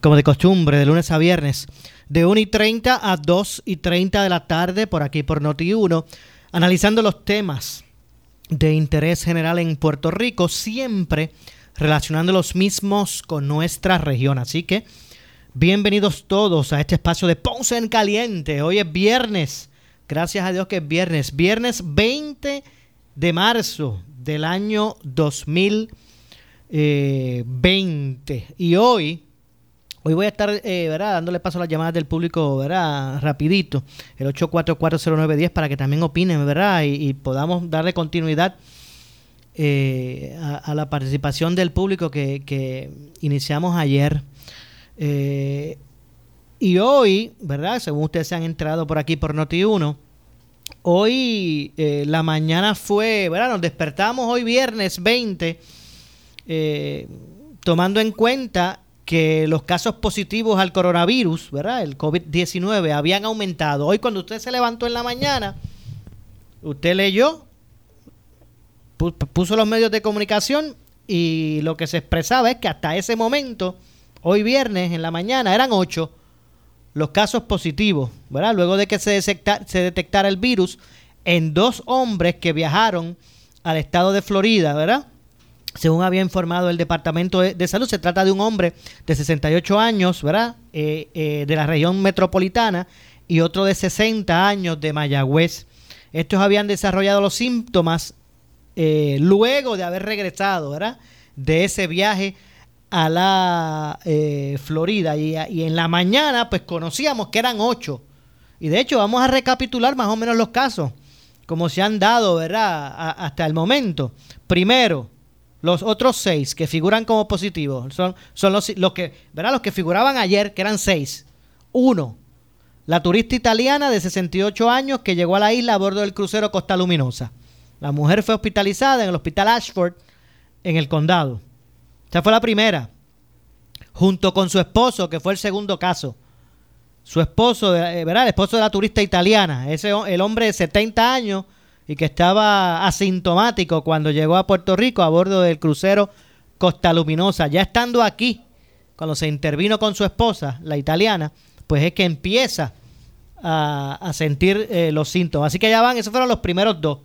como de costumbre, de lunes a viernes de 1 y 30 a 2 y 30 de la tarde por aquí por Noti1, analizando los temas de interés general en Puerto Rico, siempre relacionando los mismos con nuestra región. Así que bienvenidos todos a este espacio de Ponce en Caliente. Hoy es viernes, gracias a Dios que es viernes, viernes 20 de marzo del año 2020. Eh, y hoy Hoy voy a estar eh, ¿verdad? dándole paso a las llamadas del público ¿verdad? rapidito, el 8440910 para que también opinen ¿verdad? Y, podamos darle continuidad eh, a, la participación del público que, iniciamos ayer. Eh, y hoy, ¿verdad? Según ustedes se han entrado por aquí por Noti1, hoy la mañana fue, ¿verdad? Nos despertamos hoy viernes 20, tomando en cuenta que los casos positivos al coronavirus, ¿verdad? El COVID-19 habían aumentado. Hoy cuando usted se levantó en la mañana, usted leyó, puso los medios de comunicación y lo que se expresaba es que hasta ese momento, hoy viernes en la mañana, eran ocho los casos positivos, ¿verdad? Luego de que se, se detectara el virus en dos hombres que viajaron al estado de Florida, ¿verdad? Según había informado el Departamento de, Salud, se trata de un hombre de 68 años, ¿verdad? Eh, eh, de la región metropolitana y otro de 60 años de Mayagüez. Estos habían desarrollado los síntomas eh, luego de haber regresado, ¿verdad? De ese viaje a la Florida. Y, en la mañana, pues conocíamos que eran ocho. Y de hecho, vamos a recapitular más o menos los casos, como se han dado, ¿verdad? hasta el momento. Primero, los otros seis que figuran como positivos son, son los, los, que, ¿verdad? los que figuraban ayer, que eran seis. Uno, la turista italiana de 68 años que llegó a la isla a bordo del crucero Costa Luminosa. La mujer fue hospitalizada en el hospital Ashford, en el condado. Esta fue la primera. Junto con su esposo, que fue el segundo caso. Su esposo, eh, ¿verdad? El esposo de la turista italiana. Ese, el hombre de 70 años y que estaba asintomático cuando llegó a Puerto Rico a bordo del crucero Costa Luminosa. Ya estando aquí, cuando se intervino con su esposa, la italiana, pues es que empieza a, sentir eh, los síntomas. Así que ya van, esos fueron los primeros dos.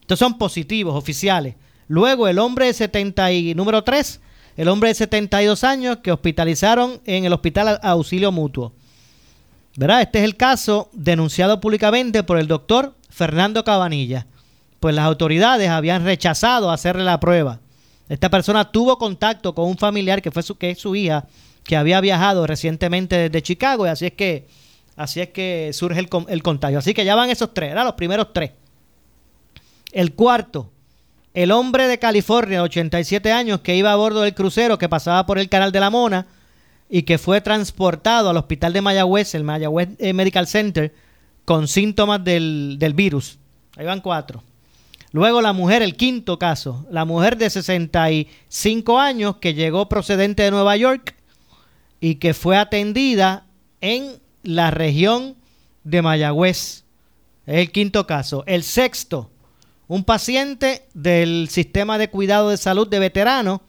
Estos son positivos, oficiales. Luego el hombre de 70 y número 3, el hombre de 72 años que hospitalizaron en el hospital auxilio mutuo. ¿Verdad? Este es el caso denunciado públicamente por el doctor Fernando Cabanilla, pues las autoridades habían rechazado hacerle la prueba. Esta persona tuvo contacto con un familiar que fue su, que es su hija, que había viajado recientemente desde Chicago y así es que así es que surge el, el contagio. Así que ya van esos tres, eran los primeros tres. El cuarto, el hombre de California, 87 años, que iba a bordo del crucero que pasaba por el canal de la Mona y que fue transportado al hospital de Mayagüez, el Mayagüez eh, Medical Center, con síntomas del, virus. Ahí van cuatro. Luego la mujer, el quinto caso, la mujer de 65 años que llegó procedente de Nueva York y que fue atendida en la región de Mayagüez. Es el quinto caso. El sexto, un paciente del sistema de cuidado de salud de veteranos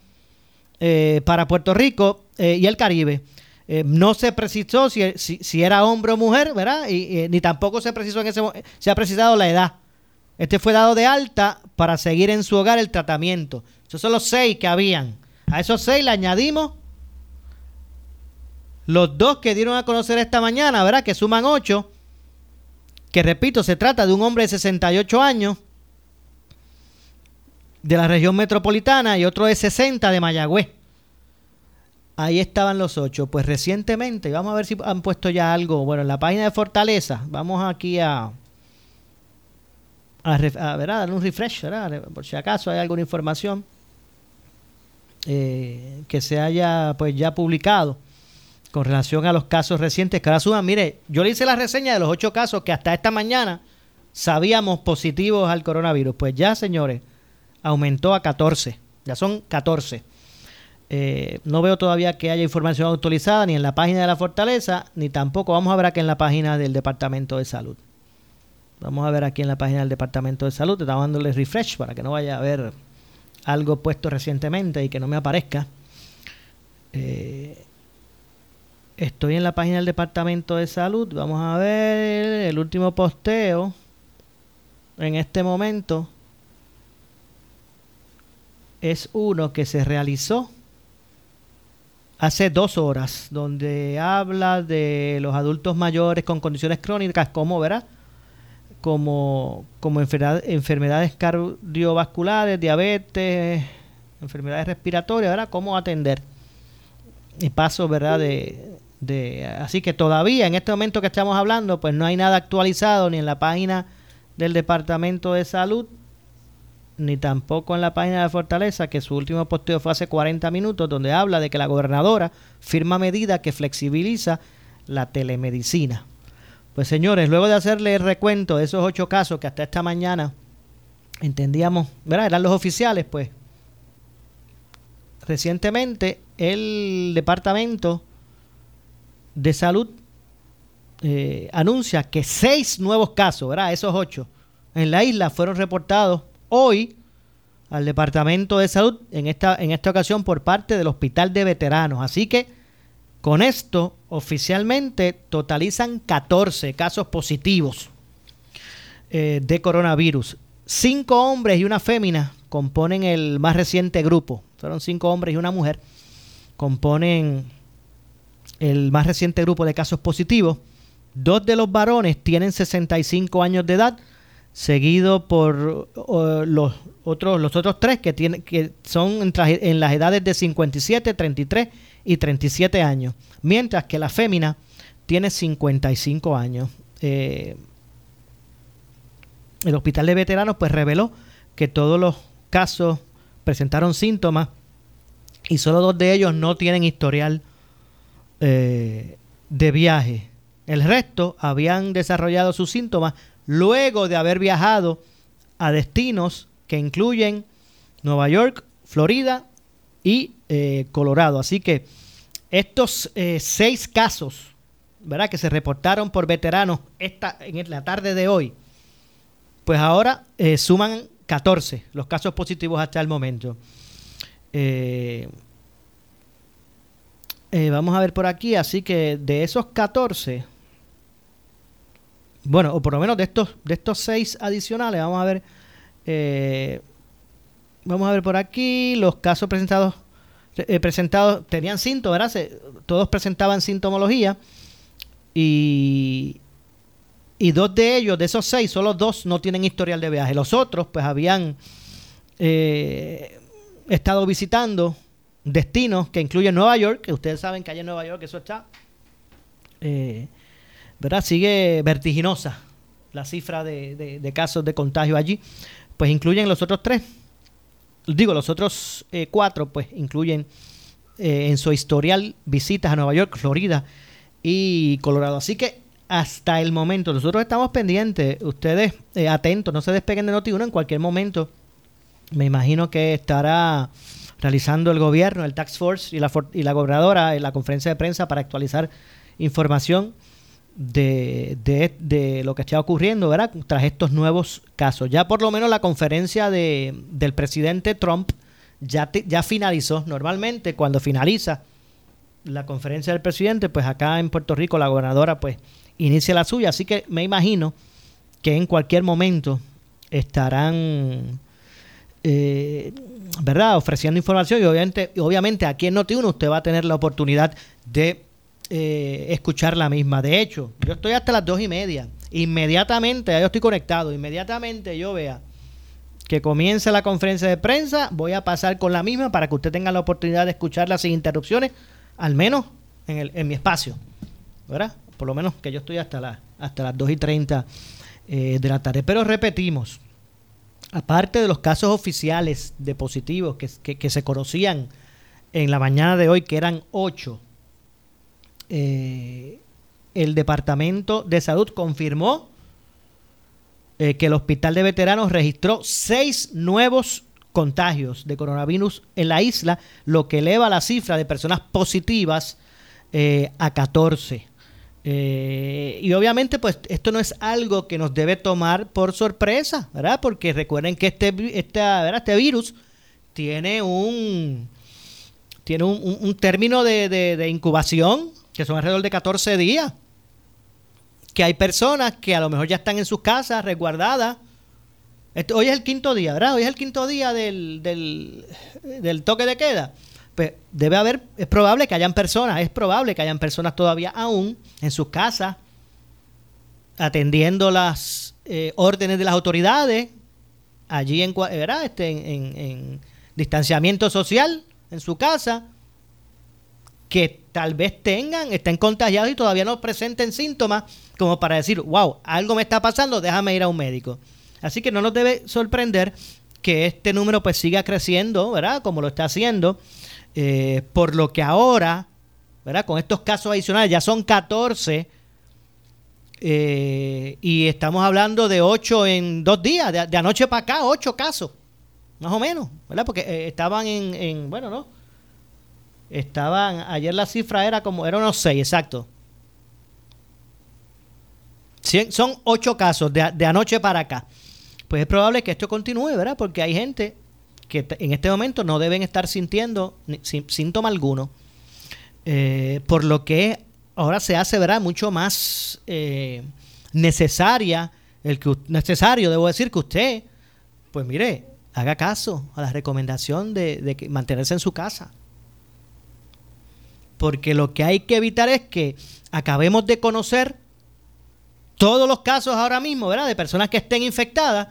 eh, para Puerto Rico eh, y el Caribe eh, no se precisó si, si, era hombre o mujer, ¿verdad? Y, ni tampoco se precisó en ese se ha precisado la edad. Este fue dado de alta para seguir en su hogar el tratamiento. Esos son los seis que habían. A esos seis le añadimos los dos que dieron a conocer esta mañana, ¿verdad? Que suman ocho. Que repito, se trata de un hombre de 68 años de la región metropolitana y otro de 60 de Mayagüez. Ahí estaban los ocho. Pues recientemente, vamos a ver si han puesto ya algo. Bueno, en la página de Fortaleza, vamos aquí a, a, dar un refresh, por si acaso hay alguna información eh, que se haya pues ya publicado con relación a los casos recientes que ahora suban. Mire, yo le hice la reseña de los ocho casos que hasta esta mañana sabíamos positivos al coronavirus. Pues ya, señores, aumentó a 14. Ya son 14. Eh, no veo todavía que haya información actualizada ni en la página de la Fortaleza, ni tampoco vamos a ver aquí en la página del Departamento de Salud. Vamos a ver aquí en la página del Departamento de Salud. Estamos dándole refresh para que no vaya a haber algo puesto recientemente y que no me aparezca. Eh, estoy en la página del Departamento de Salud. Vamos a ver el último posteo. En este momento es uno que se realizó hace dos horas, donde habla de los adultos mayores con condiciones crónicas, como verá, como, como enfermedades cardiovasculares, diabetes, enfermedades respiratorias, ¿verdad? Cómo atender. Y paso, ¿verdad? De, de, así que todavía en este momento que estamos hablando, pues no hay nada actualizado ni en la página del Departamento de Salud ni tampoco en la página de Fortaleza, que su último posteo fue hace 40 minutos, donde habla de que la gobernadora firma medida que flexibiliza la telemedicina. Pues señores, luego de hacerle el recuento de esos ocho casos que hasta esta mañana entendíamos, ¿verdad? Eran los oficiales, pues recientemente el Departamento de Salud eh, anuncia que seis nuevos casos, ¿verdad? Esos ocho en la isla fueron reportados hoy al Departamento de Salud, en esta, en esta ocasión por parte del Hospital de Veteranos. Así que con esto oficialmente totalizan 14 casos positivos eh, de coronavirus. Cinco hombres y una fémina componen el más reciente grupo. Fueron cinco hombres y una mujer. Componen el más reciente grupo de casos positivos. Dos de los varones tienen 65 años de edad seguido por los otros los otros tres que tienen que son en, las edades de 57, 33 y 37 años, mientras que la fémina tiene 55 años. Eh, el hospital de veteranos pues reveló que todos los casos presentaron síntomas y solo dos de ellos no tienen historial eh, de viaje. El resto habían desarrollado sus síntomas luego de haber viajado a destinos que incluyen Nueva York, Florida y eh, Colorado. Así que estos eh, seis casos, ¿verdad? Que se reportaron por veteranos esta, en la tarde de hoy, pues ahora eh, suman 14 los casos positivos hasta el momento. vamos a ver por aquí, así que de esos 14, bueno, o por lo menos de estos, de estos seis adicionales, vamos a ver, eh, vamos a ver por aquí, los casos presentados, eh, presentados tenían síntomas, ¿verdad? todos presentaban sintomología y, y dos de ellos, de esos seis, solo dos no tienen historial de viaje. Los otros, pues habían eh, estado visitando destinos que incluyen Nueva York, que ustedes saben que allá en Nueva York eso está ¿verdad? Sigue vertiginosa la cifra de, casos de contagio allí. Pues incluyen los otros tres. Digo, los otros eh, cuatro, pues incluyen eh, en su historial visitas a Nueva York, Florida y Colorado. Así que hasta el momento, nosotros estamos pendientes, ustedes eh, atentos, no se despeguen de Noti1 en cualquier momento. Me imagino que estará realizando el gobierno, el Tax Force y la, y la gobernadora en la conferencia de prensa para actualizar información de, de, lo que está ocurriendo ¿verdad? tras estos nuevos casos. Ya por lo menos la conferencia de, del presidente Trump ya, ya finalizó. Normalmente cuando finaliza la conferencia del presidente, pues acá en Puerto Rico la gobernadora pues inicia la suya. Así que me imagino que en cualquier momento estarán... Eh, ¿verdad? ofreciendo información y obviamente, obviamente aquí en Noti1 usted va a tener la oportunidad de eh, escuchar la misma. De hecho, yo estoy hasta las dos y media. Inmediatamente, ya yo estoy conectado, inmediatamente yo vea que comience la conferencia de prensa. Voy a pasar con la misma para que usted tenga la oportunidad de escucharla sin interrupciones, al menos en, en mi espacio. ¿Verdad? Por lo menos que yo estoy hasta, la, hasta las 2 y 30 eh, de la tarde. Pero repetimos, aparte de los casos oficiales de positivos que, se conocían en la mañana de hoy, que eran 8, eh, el Departamento de Salud confirmó eh, que el Hospital de Veteranos registró seis nuevos contagios de coronavirus en la isla, lo que eleva la cifra de personas positivas eh, a 14. Eh, y obviamente, pues esto no es algo que nos debe tomar por sorpresa, ¿verdad? Porque recuerden que este, este virus tiene un, tiene un, término de, de incubación que son alrededor de 14 días que hay personas que a lo mejor ya están en sus casas resguardadas. hoy es el quinto día, ¿verdad? Hoy es el quinto día del, del, toque de queda. Pues debe haber, es probable que hayan personas, es probable que hayan personas todavía aún en sus casas atendiendo las eh, órdenes de las autoridades, allí en, ¿verdad? Este, en, en distanciamiento social en su casa, que tal vez tengan, estén contagiados y todavía no presenten síntomas como para decir, wow, algo me está pasando, déjame ir a un médico. Así que no nos debe sorprender que este número pues siga creciendo, ¿verdad? Como lo está haciendo, eh, por lo que ahora, ¿verdad? Con estos casos adicionales ya son 14 eh, y estamos hablando de 8 en dos días, de, anoche para acá, 8 casos, más o menos, ¿verdad? Porque eh, estaban en, en, bueno, ¿no? Estaban, ayer la cifra era como, era unos 6, exacto son ocho casos de, anoche para acá. Pues es probable que esto continúe, ¿verdad? Porque hay gente que en este momento no deben estar sintiendo síntoma alguno. Eh, por lo que ahora se hace, ¿verdad? Mucho más eh, necesaria, el que, necesario, debo decir, que usted, pues mire, haga caso a la recomendación de, de mantenerse en su casa. Porque lo que hay que evitar es que acabemos de conocer todos los casos ahora mismo, ¿verdad? De personas que estén infectadas,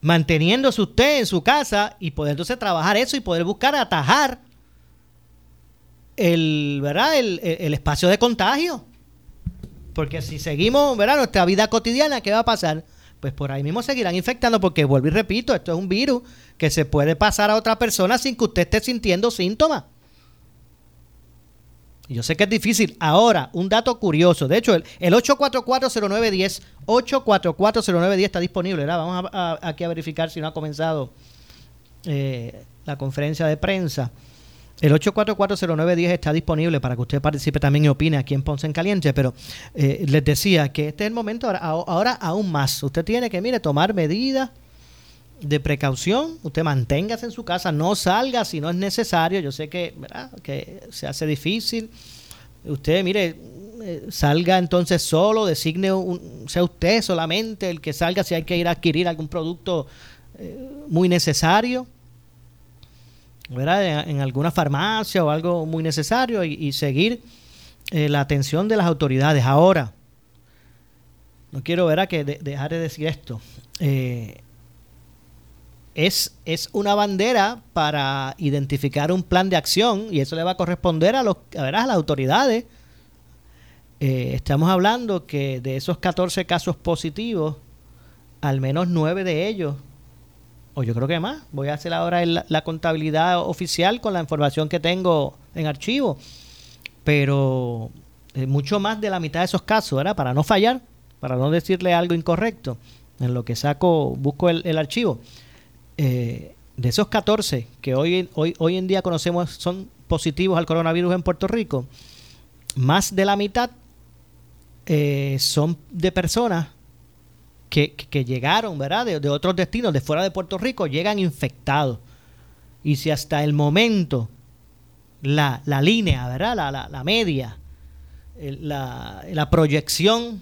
manteniéndose usted en su casa y poder entonces trabajar eso y poder buscar atajar el, ¿verdad? El, espacio de contagio. Porque si seguimos, ¿verdad? Nuestra vida cotidiana, ¿qué va a pasar? Pues por ahí mismo seguirán infectando porque vuelvo y repito, esto es un virus que se puede pasar a otra persona sin que usted esté sintiendo síntomas. Yo sé que es difícil. Ahora, un dato curioso. De hecho, el, el 8440910, 8440910 está disponible. Vamos a, aquí a verificar si no ha comenzado eh, la conferencia de prensa. El 8440910 está disponible para que usted participe también y opine aquí en Ponce en Caliente, pero eh, les decía que este es el momento, ahora, ahora aún más. Usted tiene que, mire, tomar medidas de precaución, usted manténgase en su casa, no salga si no es necesario. Yo sé que, ¿verdad? que se hace difícil. Usted, mire, eh, salga entonces solo, designe, un, sea usted solamente el que salga si hay que ir a adquirir algún producto eh, muy necesario, ¿verdad? En, alguna farmacia o algo muy necesario y, seguir eh, la atención de las autoridades. Ahora, no quiero, ver que dejar de decir esto. Es, es una bandera para identificar un plan de acción y eso le va a corresponder a, los, a, las autoridades. Eh, estamos hablando que de esos 14 casos positivos, al menos 9 de ellos, o yo creo que más, voy a hacer ahora la contabilidad oficial con la información que tengo en archivo, pero eh, mucho más de la mitad de esos casos, ¿verdad? Para no fallar, para no decirle algo incorrecto, en lo que saco, busco el archivo eh, de esos 14 que hoy, en día conocemos son positivos al coronavirus en Puerto Rico, más de la mitad eh, son de personas que, llegaron, ¿verdad? De, otros destinos, de fuera de Puerto Rico, llegan infectados. Y si hasta el momento la, línea, ¿verdad? La, media, la proyección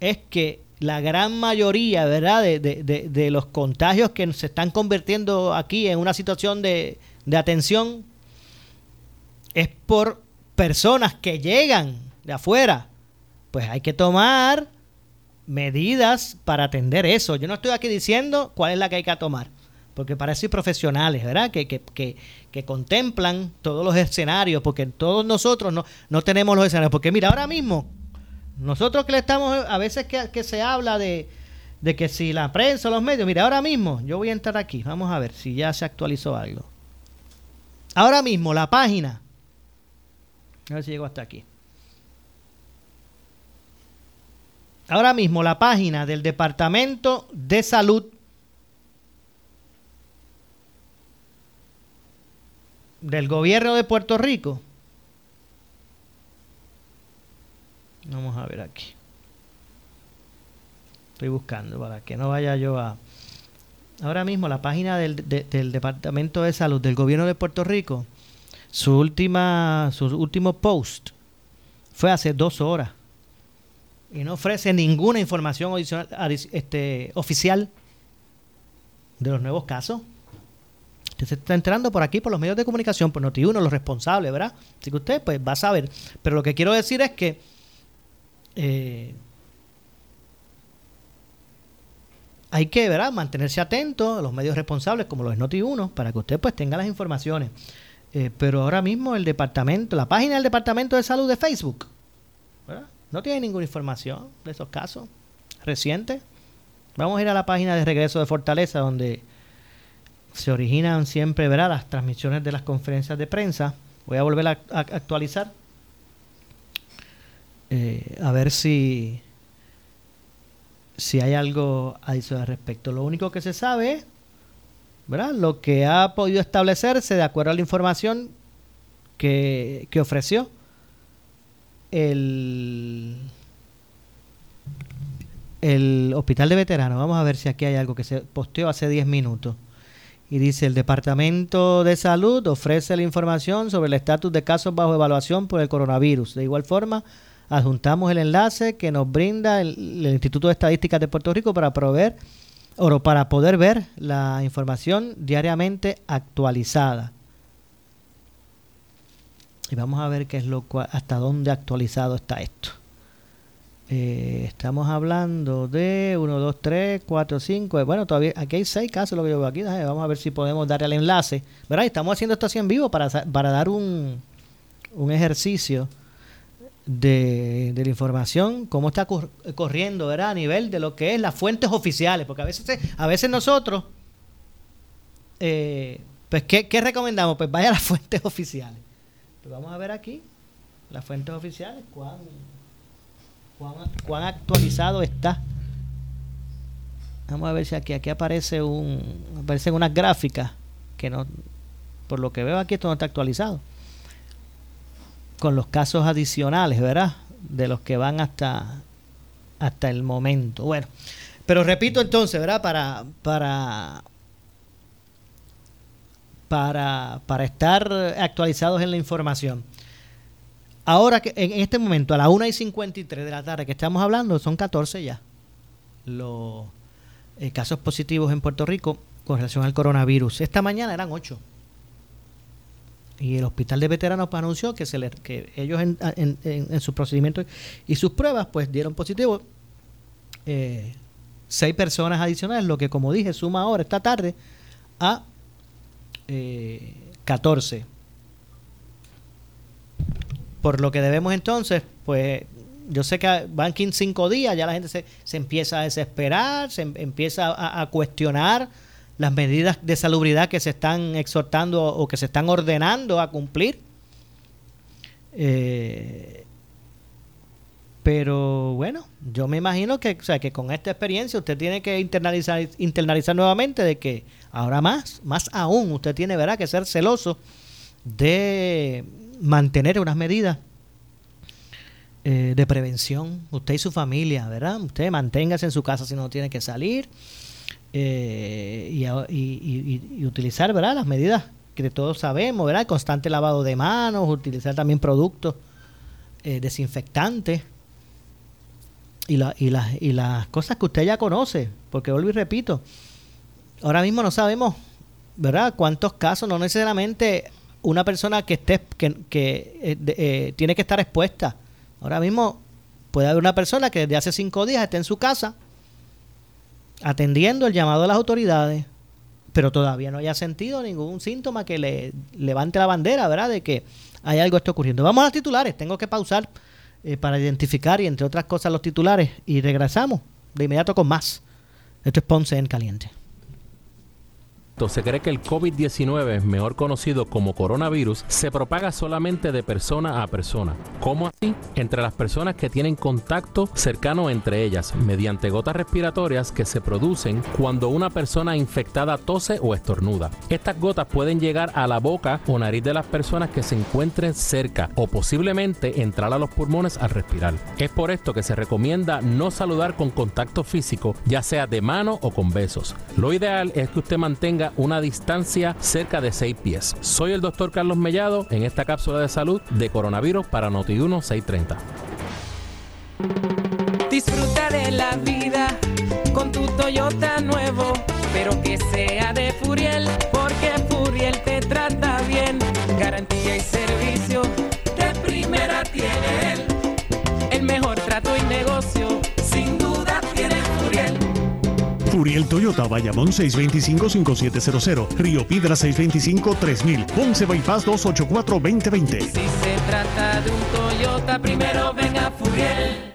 es que la gran mayoría, ¿verdad?, de, de, de, los contagios que se están convirtiendo aquí en una situación de, atención es por personas que llegan de afuera. Pues hay que tomar medidas para atender eso. Yo no estoy aquí diciendo cuál es la que hay que tomar, porque para eso profesionales, ¿verdad? Que, que, que, que contemplan todos los escenarios, porque todos nosotros no, no tenemos los escenarios. Porque mira, ahora mismo, nosotros que le estamos, a veces que, se habla de, de que si la prensa los medios, mira, ahora mismo, yo voy a entrar aquí, vamos a ver si ya se actualizó algo. Ahora mismo, la página, a ver si llego hasta aquí. ahora mismo la página del Departamento de Salud del gobierno de Puerto Rico. Vamos a ver aquí. Estoy buscando para que no vaya yo a... Ahora mismo la página del, del Departamento de Salud del gobierno de Puerto Rico, su última, su último post fue hace dos horas y no ofrece ninguna información adicional, este, oficial de los nuevos casos. Usted se está entrando por aquí, por los medios de comunicación, por Noti1, los responsables, ¿verdad? Así que usted pues va a saber. Pero lo que quiero decir es que eh, hay que, ¿verdad? Mantenerse atento a los medios responsables, como los Noti1, para que usted pues tenga las informaciones. Eh, pero ahora mismo el departamento, la página del Departamento de Salud de Facebook, ¿verdad? No tiene ninguna información de esos casos recientes. Vamos a ir a la página de regreso de Fortaleza, donde se originan siempre ¿verdad? las transmisiones de las conferencias de prensa. Voy a volver a, actualizar. Eh, a ver si, si hay algo adicional al respecto. Lo único que se sabe ¿verdad? lo que ha podido establecerse de acuerdo a la información que, que ofreció el, el hospital de veteranos. Vamos a ver si aquí hay algo que se posteó hace 10 minutos. Y dice, el Departamento de Salud ofrece la información sobre el estatus de casos bajo evaluación por el coronavirus. De igual forma, adjuntamos el enlace que nos brinda el, Instituto de Estadísticas de Puerto Rico para proveer o para poder ver la información diariamente actualizada. Y vamos a ver qué es lo hasta dónde actualizado está esto. Eh, estamos hablando de 1, 2, 3, 4, 5. Bueno, todavía aquí hay 6 casos lo que yo veo aquí. Vamos a ver si podemos dar el enlace. ¿Verdad? Estamos haciendo esto así en vivo para, para dar un, un ejercicio de, la información, cómo está corriendo ¿verdad? a nivel de lo que es las fuentes oficiales. Porque a veces, a veces nosotros, eh, pues, ¿qué, ¿qué recomendamos? Pues vaya a las fuentes oficiales. Pues vamos a ver aquí las fuentes oficiales, cuán, cuán, actualizado está. Vamos a ver si aquí, aquí aparece un, aparecen unas gráficas que no, por lo que veo aquí esto no está actualizado. Con los casos adicionales, ¿verdad? De los que van hasta, hasta el momento. Bueno, pero repito entonces, ¿verdad? Para, para, para, para estar actualizados en la información. Ahora que en este momento, a las 1 y 53 de la tarde que estamos hablando, son 14 ya los eh, casos positivos en Puerto Rico con relación al coronavirus. Esta mañana eran 8. Y el hospital de veteranos anunció que, se le, que ellos en, en, en, sus procedimientos y sus pruebas pues dieron positivo eh, seis personas adicionales, lo que como dije suma ahora esta tarde a eh, 14. Por lo que debemos entonces, pues yo sé que van 5 días, ya la gente se, se, empieza a desesperar, se em, empieza a, cuestionar las medidas de salubridad que se están exhortando o que se están ordenando a cumplir. Eh, pero bueno, yo me imagino que, o sea, que con esta experiencia usted tiene que internalizar, internalizar nuevamente de que ahora más, más aún, usted tiene ¿verdad? que ser celoso de mantener unas medidas eh, de prevención, usted y su familia, ¿verdad? Usted manténgase en su casa si no tiene que salir eh, y, utilizar, ¿verdad? Las medidas que todos sabemos, ¿verdad? constante lavado de manos, utilizar también productos eh, desinfectantes y, la, y, las, y las cosas que usted ya conoce, porque vuelvo y repito, ahora mismo no sabemos, ¿verdad? Cuántos casos, no necesariamente una persona que esté, que, que eh, eh, tiene que estar expuesta. Ahora mismo puede haber una persona que desde hace cinco días esté en su casa atendiendo el llamado de las autoridades, pero todavía no haya sentido ningún síntoma que le levante la bandera, ¿verdad? De que hay algo está ocurriendo. Vamos a los titulares, tengo que pausar eh, para identificar y entre otras cosas los titulares y regresamos de inmediato con más. Esto es Ponce en Caliente. Se cree que el COVID-19, mejor conocido como coronavirus, se propaga solamente de persona a persona. ¿Cómo así? Entre las personas que tienen contacto cercano entre ellas, mediante gotas respiratorias que se producen cuando una persona infectada tose o estornuda. Estas gotas pueden llegar a la boca o nariz de las personas que se encuentren cerca o posiblemente entrar a los pulmones al respirar. Es por esto que se recomienda no saludar con contacto físico, ya sea de mano o con besos. Lo ideal es que usted mantenga una distancia cerca de 6 pies. Soy el doctor Carlos Mellado en esta cápsula de salud de coronavirus para Notiuno 630. Disfruta de la vida con tu Toyota nuevo, pero que sea de Furiel, porque Furiel te trata bien. Garantía y servicio de primera tiene Furiel Toyota, Bayamón 625-5700, Río Piedra 625-3000, Ponce Bypass 284-2020. Si se trata de un Toyota, primero venga Furiel.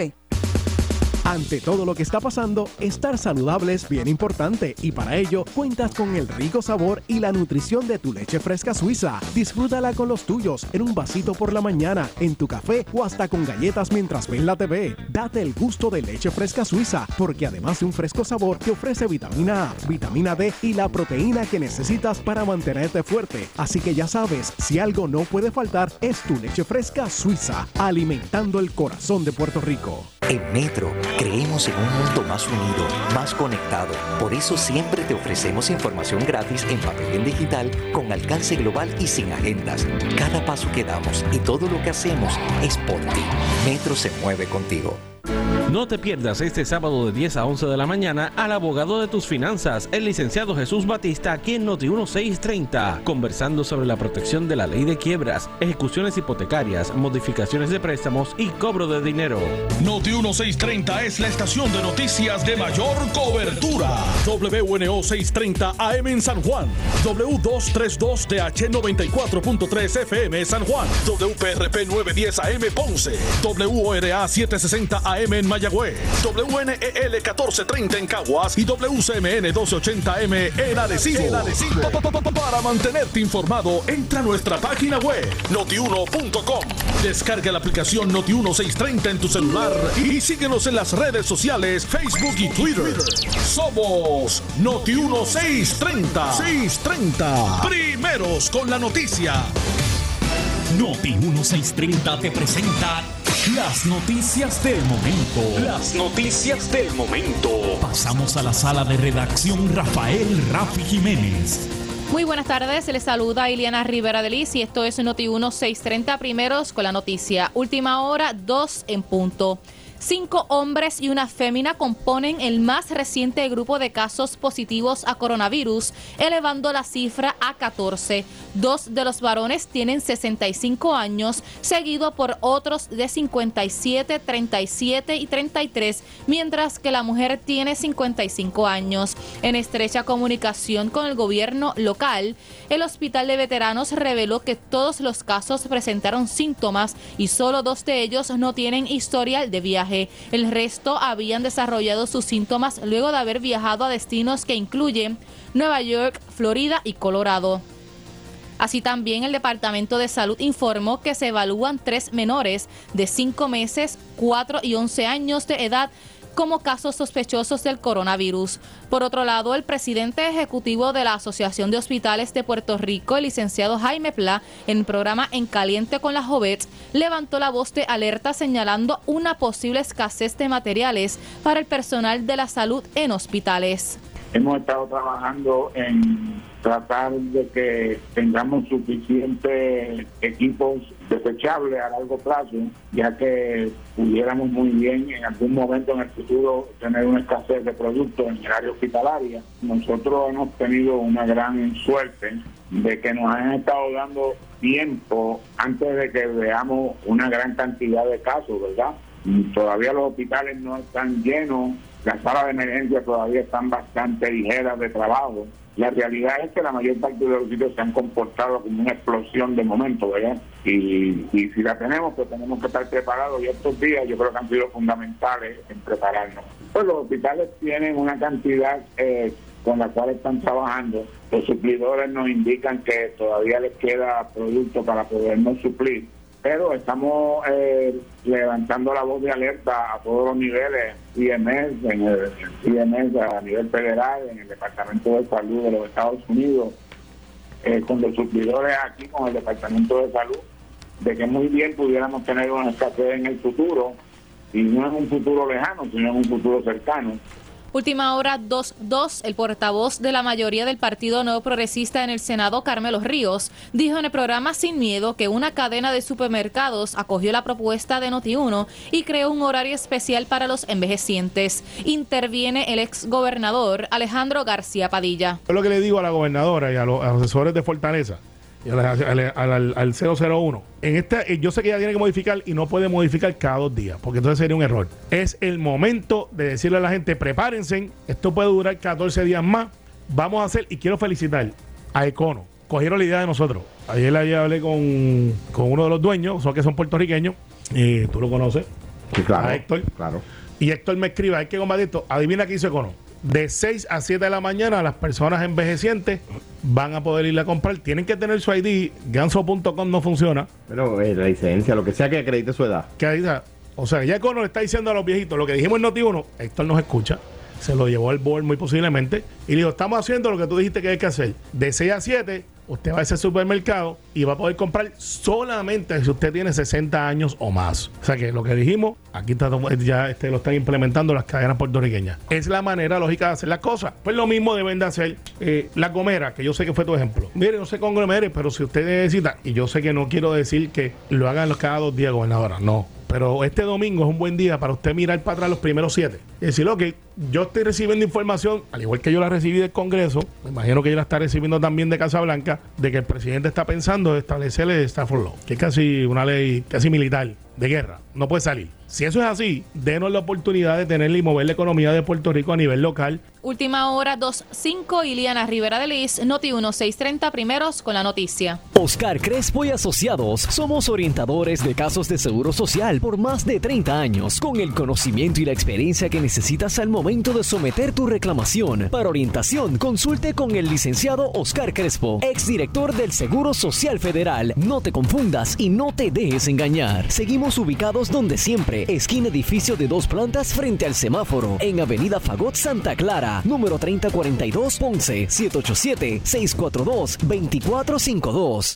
ante todo lo que está pasando, estar saludable es bien importante y para ello cuentas con el rico sabor y la nutrición de tu leche fresca suiza. Disfrútala con los tuyos en un vasito por la mañana, en tu café o hasta con galletas mientras ven la TV. Date el gusto de leche fresca suiza porque además de un fresco sabor te ofrece vitamina A, vitamina D y la proteína que necesitas para mantenerte fuerte. Así que ya sabes, si algo no puede faltar es tu leche fresca suiza, alimentando el corazón de Puerto Rico. En Metro creemos en un mundo más unido, más conectado. Por eso siempre te ofrecemos información gratis en papel y en digital con alcance global y sin agendas. Cada paso que damos y todo lo que hacemos es por ti. Metro se mueve contigo. No te pierdas este sábado de 10 a 11 de la mañana al abogado de tus finanzas, el licenciado Jesús Batista, aquí en Noti 1630, conversando sobre la protección de la ley de quiebras, ejecuciones hipotecarias, modificaciones de préstamos y cobro de dinero. Noti 1630 es la estación de noticias de mayor cobertura. WNO 630 AM en San Juan, W232 DH 94.3 FM San Juan, WPRP 910 AM Ponce, WORA 760 AM en Mayagüez, WNEL 1430 en Caguas y WCMN 1280M en Arecibo. Para mantenerte informado, entra a nuestra página web notiuno.com. Descarga la aplicación Noti1630 en tu celular y síguenos en las redes sociales Facebook y Twitter. Somos Noti1630. 630. Primeros con la noticia. Noti 1630 te presenta las noticias del momento. Las noticias del momento. Pasamos a la sala de redacción Rafael Rafi Jiménez. Muy buenas tardes, se les saluda Iliana Rivera de Liz y esto es Noti 1630 primeros con la noticia. Última hora, 2 en punto. Cinco hombres y una fémina componen el más reciente grupo de casos positivos a coronavirus, elevando la cifra a 14. Dos de los varones tienen 65 años, seguido por otros de 57, 37 y 33, mientras que la mujer tiene 55 años. En estrecha comunicación con el gobierno local, el Hospital de Veteranos reveló que todos los casos presentaron síntomas y solo dos de ellos no tienen historial de viaje. El resto habían desarrollado sus síntomas luego de haber viajado a destinos que incluyen Nueva York, Florida y Colorado. Así también el Departamento de Salud informó que se evalúan tres menores de 5 meses, 4 y 11 años de edad como casos sospechosos del coronavirus. Por otro lado, el presidente ejecutivo de la Asociación de Hospitales de Puerto Rico, el licenciado Jaime Pla, en programa En Caliente con la Jovet, levantó la voz de alerta señalando una posible escasez de materiales para el personal de la salud en hospitales. Hemos estado trabajando en tratar de que tengamos suficientes equipos desechables a largo plazo, ya que pudiéramos muy bien en algún momento en el futuro tener una escasez de productos en el área hospitalaria. Nosotros hemos tenido una gran suerte de que nos han estado dando tiempo antes de que veamos una gran cantidad de casos, ¿verdad? Todavía los hospitales no están llenos, las salas de emergencia todavía están bastante ligeras de trabajo la realidad es que la mayor parte de los sitios se han comportado como una explosión de momento, ¿verdad? Y, si la tenemos, pues tenemos que estar preparados y estos días yo creo que han sido fundamentales en prepararnos. Pues los hospitales tienen una cantidad eh, con la cual están trabajando. Los suplidores nos indican que todavía les queda producto para podernos suplir pero estamos eh, levantando la voz de alerta a todos los niveles, IMS, en el IMS a nivel federal, en el Departamento de Salud de los Estados Unidos, eh, con los suplidores aquí, con el Departamento de Salud, de que muy bien pudiéramos tener una escasez en el futuro, y no en un futuro lejano, sino en un futuro cercano. Última hora 2.2, el portavoz de la mayoría del Partido Nuevo Progresista en el Senado, Carmelo Ríos, dijo en el programa Sin Miedo que una cadena de supermercados acogió la propuesta de Noti1 y creó un horario especial para los envejecientes. Interviene el ex gobernador Alejandro García Padilla. Es lo que le digo a la gobernadora y a los asesores de Fortaleza al, al, 001. En este, yo sé que ella tiene que modificar y no puede modificar cada dos días, porque entonces sería un error. Es el momento de decirle a la gente, prepárense, esto puede durar 14 días más, vamos a hacer, y quiero felicitar a Econo. Cogieron la idea de nosotros. Ayer, ayer hablé con, con uno de los dueños, son que son puertorriqueños, y tú lo conoces. claro, a Héctor. Claro. Y Héctor me escribe, hay que combatir esto. Adivina qué hizo Econo de 6 a 7 de la mañana las personas envejecientes van a poder ir a comprar. Tienen que tener su ID. Ganso.com no funciona. Pero eh, la licencia, lo que sea que acredite su edad. o sea, ya Econo le está diciendo a los viejitos lo que dijimos en Noti1, Héctor nos escucha. Se lo llevó al board muy posiblemente. Y le dijo, estamos haciendo lo que tú dijiste que hay que hacer. De 6 a 7 usted va a ese supermercado y va a poder comprar solamente si usted tiene 60 años o más. O sea que lo que dijimos, aquí está, ya este, lo están implementando las cadenas puertorriqueñas. Es la manera lógica de hacer las cosas. Pues lo mismo deben de hacer eh, la gomera, que yo sé que fue tu ejemplo. Mire, no sé conglomere, pero si usted necesita, y yo sé que no quiero decir que lo hagan los cada dos días, gobernadora, no pero este domingo es un buen día para usted mirar para atrás los primeros siete. Y decir, ok, yo estoy recibiendo información, al igual que yo la recibí del Congreso, me imagino que ella la está recibiendo también de Casa Blanca, de que el presidente está pensando en establecer el Stafford Law, que es casi una ley casi militar de guerra. No puede salir. Si eso es así, denos la oportunidad de tenerle y mover la economía de Puerto Rico a nivel local. Última hora 2.5, Iliana Rivera de Liz, Noti 1630 primeros con la noticia. Oscar Crespo y Asociados, somos orientadores de casos de seguro social por más de 30 años, con el conocimiento y la experiencia que necesitas al momento de someter tu reclamación. Para orientación, consulte con el licenciado Oscar Crespo, exdirector del Seguro Social Federal. No te confundas y no te dejes engañar. Seguimos ubicados donde siempre esquina edificio de dos plantas frente al semáforo, en Avenida Fagot Santa Clara, número 3042 Ponce, 787-642-2452.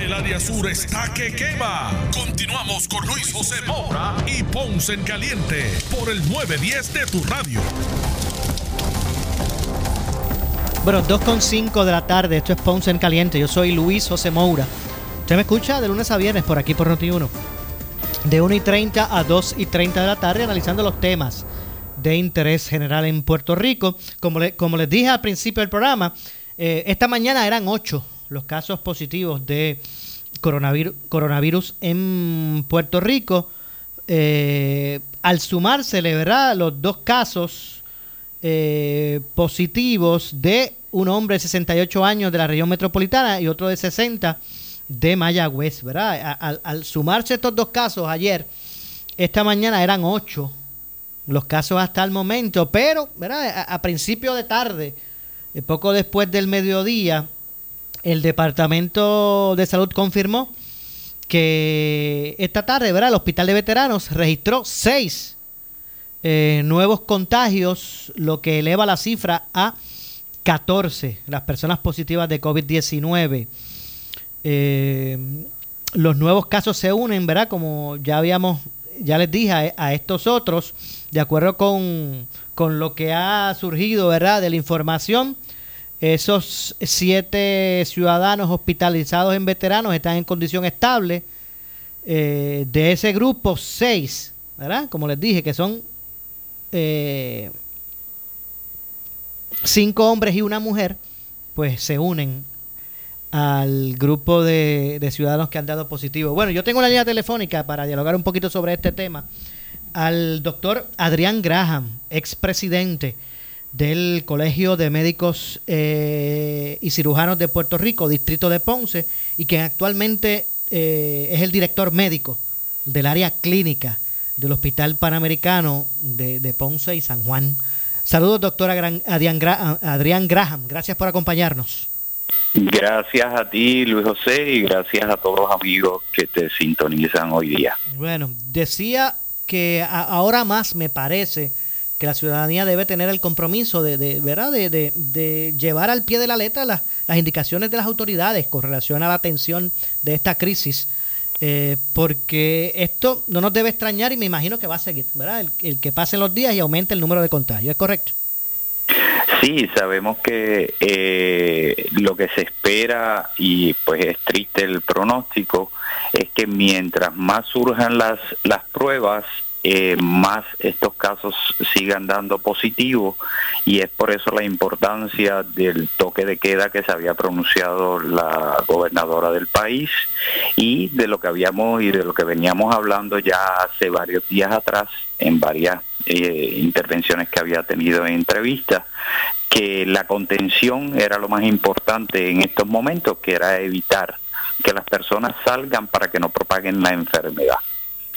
El área sur está que quema. Continuamos con Luis José Moura y Ponce en Caliente por el 910 de tu radio. Bueno, 2.5 de la tarde, esto es Ponce en Caliente. Yo soy Luis José Moura. Usted me escucha de lunes a viernes por aquí por Noti1. De 1 y 30 a 2 y 30 de la tarde, analizando los temas de interés general en Puerto Rico. Como, le- como les dije al principio del programa, eh, esta mañana eran 8 los casos positivos de coronavirus, coronavirus en Puerto Rico. Eh, al sumársele, ¿verdad? Los dos casos eh, positivos de un hombre de 68 años de la región metropolitana y otro de 60 de Mayagüez, ¿verdad? Al, al sumarse estos dos casos ayer, esta mañana eran 8 los casos hasta el momento, pero, ¿verdad? A, a principio de tarde, eh, poco después del mediodía, el Departamento de Salud confirmó que esta tarde, ¿verdad? El Hospital de Veteranos registró seis eh, nuevos contagios, lo que eleva la cifra a 14 las personas positivas de COVID-19. Eh, los nuevos casos se unen, ¿verdad? Como ya habíamos, ya les dije a, a estos otros, de acuerdo con, con lo que ha surgido, ¿verdad? De la información, esos siete ciudadanos hospitalizados en veteranos están en condición estable. Eh, de ese grupo, seis, ¿verdad? Como les dije, que son eh, cinco hombres y una mujer, pues se unen al grupo de, de ciudadanos que han dado positivo. Bueno, yo tengo una línea telefónica para dialogar un poquito sobre este tema al doctor Adrián Graham, expresidente del Colegio de Médicos eh, y Cirujanos de Puerto Rico, Distrito de Ponce, y que actualmente eh, es el director médico del área clínica del Hospital Panamericano de, de Ponce y San Juan. Saludos, doctor Adrián, Gra- Adrián Graham. Gracias por acompañarnos. Gracias a ti, Luis José, y gracias a todos los amigos que te sintonizan hoy día. Bueno, decía que a- ahora más me parece que la ciudadanía debe tener el compromiso de, ¿verdad? De, llevar al pie de la letra las, las indicaciones de las autoridades con relación a la atención de esta crisis, eh, porque esto no nos debe extrañar y me imagino que va a seguir, ¿verdad? El, el que pasen los días y aumente el número de contagios, ¿es correcto? Sí, sabemos que eh, lo que se espera, y pues es triste el pronóstico, es que mientras más surjan las, las pruebas, eh, más estos casos sigan dando positivo y es por eso la importancia del toque de queda que se había pronunciado la gobernadora del país y de lo que habíamos y de lo que veníamos hablando ya hace varios días atrás en varias eh, intervenciones que había tenido en entrevistas que la contención era lo más importante en estos momentos, que era evitar que las personas salgan para que no propaguen la enfermedad.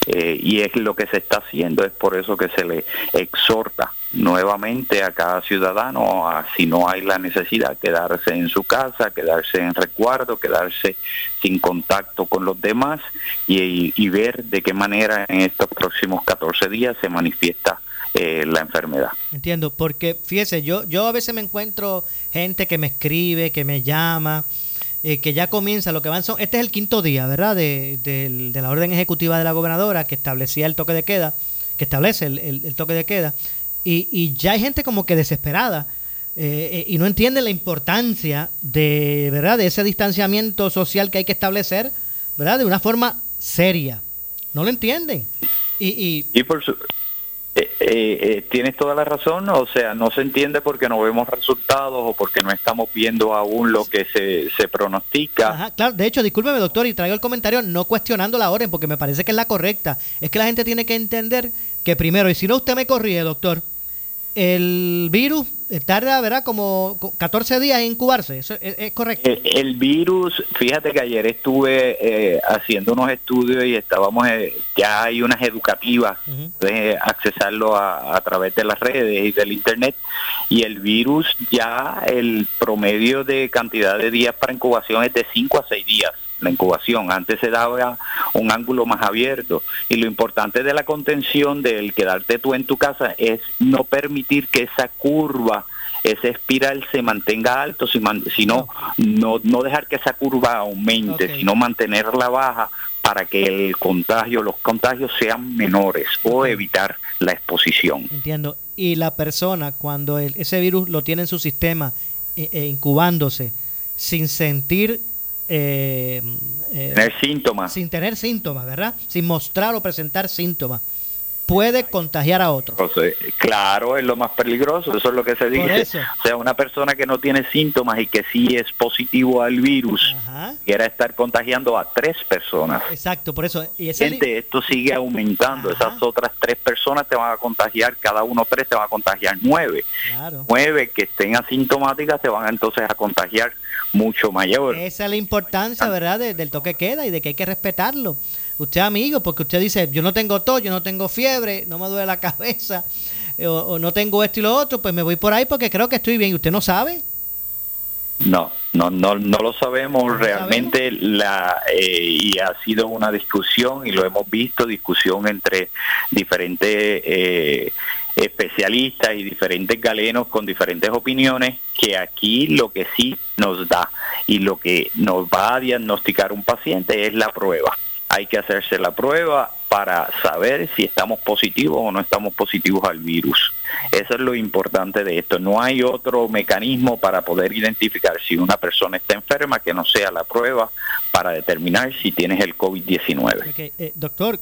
Eh, y es lo que se está haciendo, es por eso que se le exhorta nuevamente a cada ciudadano, a, si no hay la necesidad, quedarse en su casa, quedarse en resguardo, quedarse sin contacto con los demás y, y ver de qué manera en estos próximos 14 días se manifiesta eh, la enfermedad. Entiendo, porque fíjese, yo, yo a veces me encuentro gente que me escribe, que me llama, eh, que ya comienza, lo que van son, este es el quinto día, ¿verdad? De, de la orden ejecutiva de la gobernadora que establecía el toque de queda, que establece el, el- toque de queda, y, y ya hay gente como que desesperada eh, eh, y no entiende la importancia de, ¿verdad? De ese distanciamiento social que hay que establecer, ¿verdad? De una forma seria. No lo entienden. Y, y Y por su, eh, eh, eh, tienes toda la razón, o sea, no se entiende porque no vemos resultados o porque no estamos viendo aún lo que se, se pronostica. Ajá, claro, de hecho, discúlpeme, doctor, y traigo el comentario no cuestionando la orden, porque me parece que es la correcta. Es que la gente tiene que entender que primero, y si no usted me corrige, doctor, el virus tarda, ¿verdad? Como 14 días en incubarse. ¿Eso es, es correcto? El, el virus, fíjate que ayer estuve eh, haciendo unos estudios y estábamos, eh, ya hay unas educativas, puedes accesarlo a, a través de las redes y del internet. Y el virus ya, el promedio de cantidad de días para incubación es de 5 a 6 días la incubación. Antes se daba un ángulo más abierto. Y lo importante de la contención del quedarte tú en tu casa es no permitir que esa curva esa espiral se mantenga alto, sino no, no dejar que esa curva aumente, sino mantenerla baja para que el contagio, los contagios sean menores o evitar la exposición. Entiendo. Y la persona, cuando el- ese virus lo tiene en su sistema, eh, incubándose, sin sentir... eh, eh, Tener síntomas. Sin tener síntomas, ¿verdad? Sin mostrar o presentar síntomas. Puede contagiar a otro. Claro, es lo más peligroso, eso es lo que se dice. O sea, una persona que no tiene síntomas y que sí es positivo al virus, quiera estar contagiando a tres personas. Exacto, por eso. Y ese Gente, esto sigue aumentando. Esas otras tres personas te van a contagiar, cada uno tres te van a contagiar nueve. Claro. Nueve que estén asintomáticas te van entonces a contagiar mucho mayor. Esa es la importancia, ¿verdad?, de- del toque queda y de que hay que respetarlo. Usted, amigo, porque usted dice, yo no tengo tos, yo no tengo fiebre, no me duele la cabeza, eh, o, o no tengo esto y lo otro, pues me voy por ahí porque creo que estoy bien. ¿Y usted no sabe? No, no, no, no lo sabemos realmente la eh, y ha sido una discusión y lo hemos visto discusión entre diferentes eh, especialistas y diferentes galenos con diferentes opiniones que aquí lo que sí nos da y lo que nos va a diagnosticar un paciente es la prueba. Hay que hacerse la prueba para saber si estamos positivos o no estamos positivos al virus. Eso es lo importante de esto. No hay otro mecanismo para poder identificar si una persona está enferma que no sea la prueba para determinar si tienes el COVID-19. Ok, eh, doctor,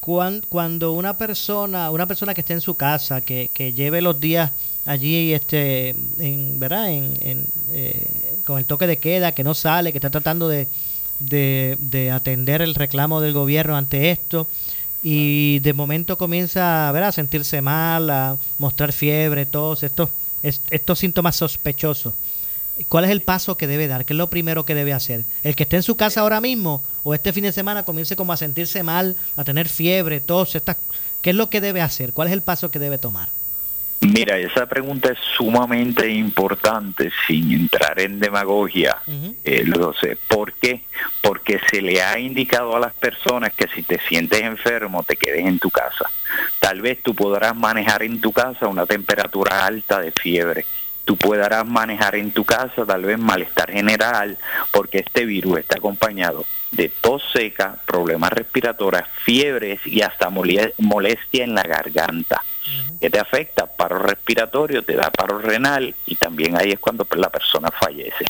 cuan- cuando una persona, una persona que esté en su casa, que, que lleve los días allí, este, en, ¿verdad? En, en, eh, con el toque de queda, que no sale, que está tratando de, de, de atender el reclamo del gobierno ante esto y de momento comienza ¿verdad? a sentirse mal, a mostrar fiebre, todos estos, est- estos síntomas sospechosos. ¿Cuál es el paso que debe dar? ¿Qué es lo primero que debe hacer? ¿El que esté en su casa ahora mismo o este fin de semana comience como a sentirse mal, a tener fiebre, tos, estas, ¿qué es lo que debe hacer? ¿Cuál es el paso que debe tomar? Mira, esa pregunta es sumamente importante sin entrar en demagogia. Eh, lo sé. ¿Por qué? Porque se le ha indicado a las personas que si te sientes enfermo te quedes en tu casa. Tal vez tú podrás manejar en tu casa una temperatura alta de fiebre. Tú podrás manejar en tu casa tal vez malestar general porque este virus está acompañado de tos seca, problemas respiratorios, fiebres y hasta mole- molestia en la garganta que te afecta, paro respiratorio, te da paro renal y también ahí es cuando la persona fallece.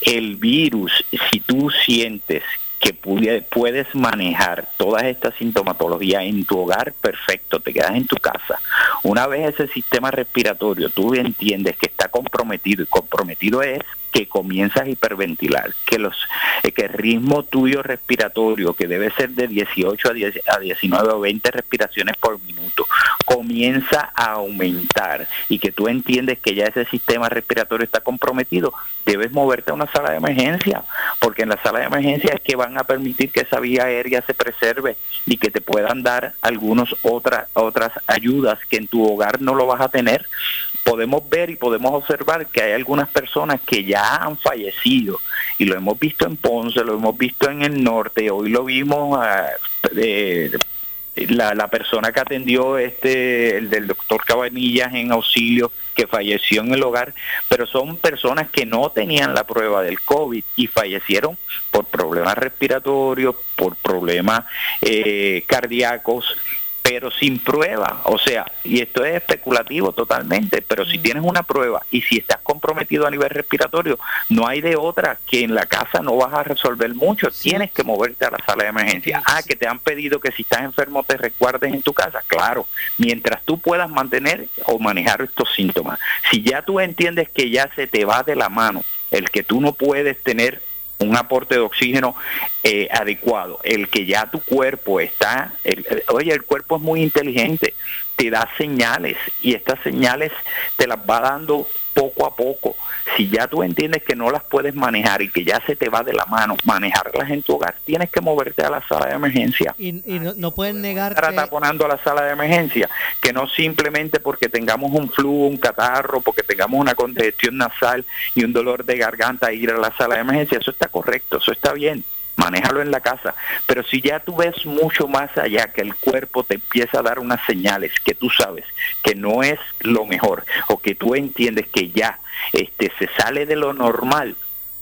El virus, si tú sientes que puedes manejar todas estas sintomatologías en tu hogar, perfecto, te quedas en tu casa. Una vez ese sistema respiratorio tú entiendes que está comprometido y comprometido es que comienzas a hiperventilar, que los eh, que el ritmo tuyo respiratorio, que debe ser de 18 a, 10 a 19 o 20 respiraciones por minuto, comienza a aumentar y que tú entiendes que ya ese sistema respiratorio está comprometido, debes moverte a una sala de emergencia, porque en la sala de emergencia es que van a permitir que esa vía aérea se preserve y que te puedan dar algunas otras otras ayudas que en tu hogar no lo vas a tener podemos ver y podemos observar que hay algunas personas que ya han fallecido. Y lo hemos visto en Ponce, lo hemos visto en el norte, hoy lo vimos eh, la, la persona que atendió este el del doctor Cabanillas en auxilio que falleció en el hogar, pero son personas que no tenían la prueba del COVID y fallecieron por problemas respiratorios, por problemas eh, cardíacos pero sin prueba, o sea, y esto es especulativo totalmente, pero si tienes una prueba y si estás comprometido a nivel respiratorio, no hay de otra que en la casa no vas a resolver mucho, tienes que moverte a la sala de emergencia. Ah, que te han pedido que si estás enfermo te recuerdes en tu casa, claro, mientras tú puedas mantener o manejar estos síntomas. Si ya tú entiendes que ya se te va de la mano el que tú no puedes tener un aporte de oxígeno eh, adecuado, el que ya tu cuerpo está, el- el- oye, el cuerpo es muy inteligente, te da señales y estas señales te las va dando poco a poco. Si ya tú entiendes que no las puedes manejar y que ya se te va de la mano manejarlas en tu hogar, tienes que moverte a la sala de emergencia. Y, y no, no pueden negar Estar taponando a la sala de emergencia, que no simplemente porque tengamos un flujo, un catarro, porque tengamos una congestión nasal y un dolor de garganta ir a la sala de emergencia, eso está correcto, eso está bien manéjalo en la casa. Pero si ya tú ves mucho más allá, que el cuerpo te empieza a dar unas señales que tú sabes que no es lo mejor, o que tú entiendes que ya este se sale de lo normal,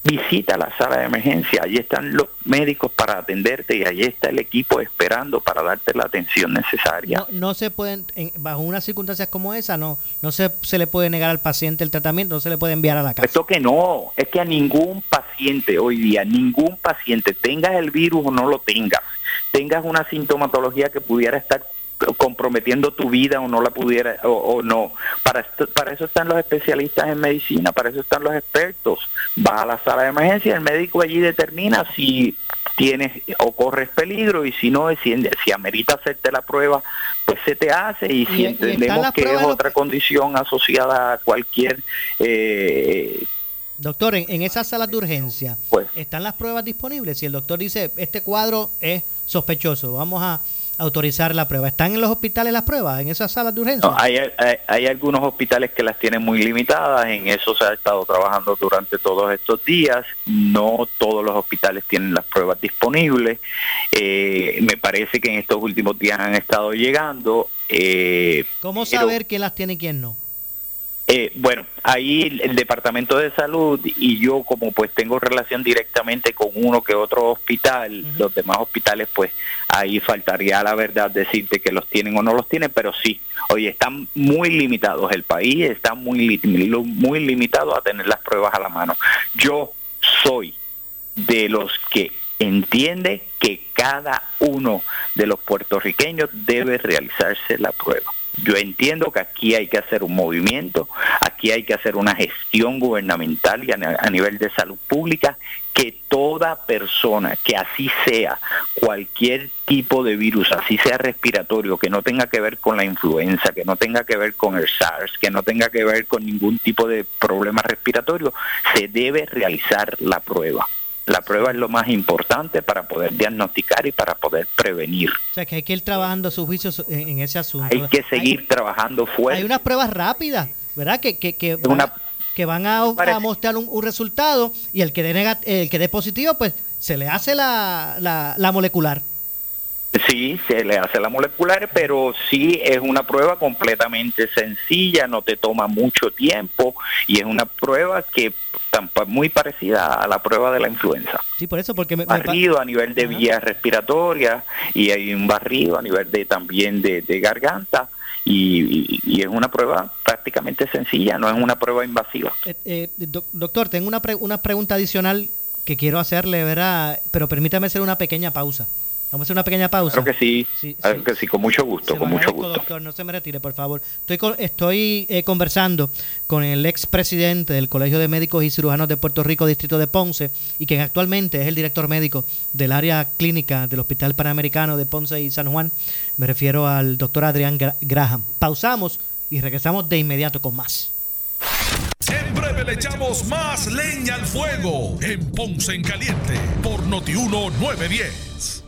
visita la sala de emergencia, allí están los médicos para atenderte y allí está el equipo esperando para darte la atención necesaria. no, no se pueden en- bajo unas circunstancias como esa no no se, se le puede negar al paciente el tratamiento no se le puede enviar a la casa Esto que no, es que a ningún paciente hoy día, ningún paciente, tengas el virus o no lo tengas, tengas una sintomatología que pudiera estar comprometiendo tu vida o no la pudiera o, o no. Para esto- para eso están los especialistas en medicina, para eso están los expertos. Va a la sala de emergencia, el médico allí determina si tienes o corres peligro y si no, si, si amerita hacerte la prueba, pues se te hace y si y entendemos que es otra condición asociada a cualquier eh, doctor en, en esas salas de urgencia Pues. están las pruebas disponibles si el doctor dice este cuadro es sospechoso vamos a autorizar la prueba. Están en los hospitales las pruebas en esas salas de urgencia No, hay, hay, hay algunos hospitales que las tienen muy limitadas, en eso se ha estado trabajando durante todos estos días, no todos los hospitales tienen las pruebas disponibles, Eh, me parece que en estos últimos días han estado llegando. eh, cómo pero- saber quién las tiene y quién no eh, bueno, ahí el, Departamento de Salud y yo como pues tengo relación directamente con uno que otro hospital, los demás hospitales pues ahí faltaría la verdad decirte que los tienen o no los tienen, pero sí, oye, están muy limitados, el país está muy, muy limitado a tener las pruebas a la mano. Yo soy de los que entiende que cada uno de los puertorriqueños debe realizarse la prueba. Yo entiendo que aquí hay que hacer un movimiento, aquí hay que hacer una gestión gubernamental y a, nivel de salud pública, que toda persona que así sea, cualquier tipo de virus, así sea respiratorio, que no tenga que ver con la influenza, que no tenga que ver con el SARS, que no tenga que ver con ningún tipo de problema respiratorio, se debe realizar la prueba. La prueba es lo más importante para poder diagnosticar y para poder prevenir. o sea que hay que ir trabajando sus juicios en, ese asunto Hay que seguir trabajando fuerte. hay unas pruebas rápidas verdad que que, que van, que van a, a mostrar un, un resultado y el que dé nega- el que dé positivo pues se le hace la, la, la molecular Sí, se le hace la molecular, pero sí es una prueba completamente sencilla, no te toma mucho tiempo y es una prueba que muy parecida a la prueba de la influenza. sí por eso porque me, Barrido a nivel de vías respiratorias y hay un barrido a nivel de también de, de garganta y, y- y es una prueba prácticamente sencilla, no es una prueba invasiva. Eh, eh, doc- doctor, tengo una, pre- una pregunta adicional que quiero hacerle, ¿verdad? Pero permítame hacer una pequeña pausa. Vamos a hacer una pequeña pausa. Claro que sí, Sí, claro que sí, con mucho gusto, Se con mucho gusto. doctor, no se me retire, por favor. Estoy, con- estoy eh, conversando con el ex presidente del Colegio de Médicos y Cirujanos de Puerto Rico, Distrito de Ponce, y quien actualmente es el director médico del área clínica del Hospital Panamericano de Ponce y San Juan. Me refiero al doctor Adrián Gra- Graham. Pausamos y regresamos de inmediato con más. En breve le echamos más leña al fuego en Ponce en Caliente por Notiuno 910.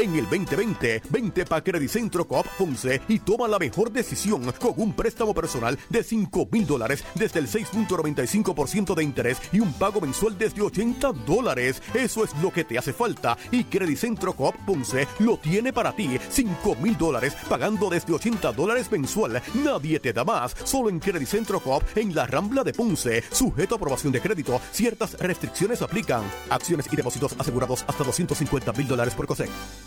En el 2020, vente pa' Credicentro Coop Ponce y toma la mejor decisión con un préstamo personal de 5 mil dólares desde el 6.95% de interés y un pago mensual desde 80 dólares. Eso es lo que te hace falta y Credicentro Coop Ponce lo tiene para ti. 5 mil dólares pagando desde 80 dólares mensual. Nadie te da más. Solo en Credicentro Coop en la Rambla de Ponce. Sujeto a aprobación de crédito. Ciertas restricciones aplican. Acciones y depósitos asegurados hasta 250 mil dólares por COSEC.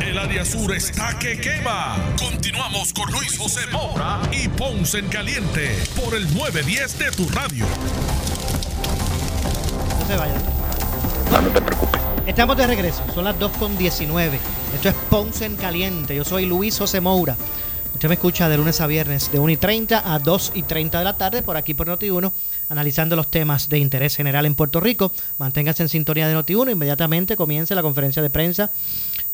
El área sur está que quema. Continuamos con Luis José Moura y Ponce en Caliente por el 910 de tu radio. No se vayan. No, te preocupes. Estamos de regreso, son las 2.19. Esto es Ponce en Caliente. Yo soy Luis José Moura. Usted me escucha de lunes a viernes de 1 y 30 a 2 y 30 de la tarde por aquí por Noti1, analizando los temas de interés general en Puerto Rico. Manténgase en sintonía de Noti1. Inmediatamente comience la conferencia de prensa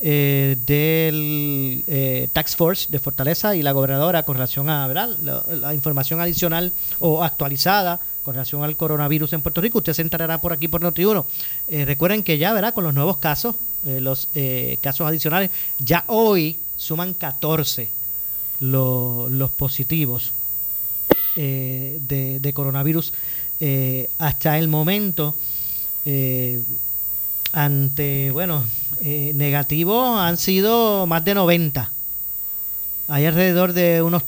eh, del eh, Tax Force de Fortaleza y la gobernadora con relación a. La, información adicional o actualizada con relación al coronavirus en Puerto Rico. Usted se enterará por aquí por Noti1. Eh, recuerden que ya, ¿verdad? Con los nuevos casos, eh, los casos adicionales, ya hoy suman 14 lo- los positivos eh, de, coronavirus eh, hasta el momento. eh, ante, bueno, negativos han sido más de 90. Hay alrededor de unos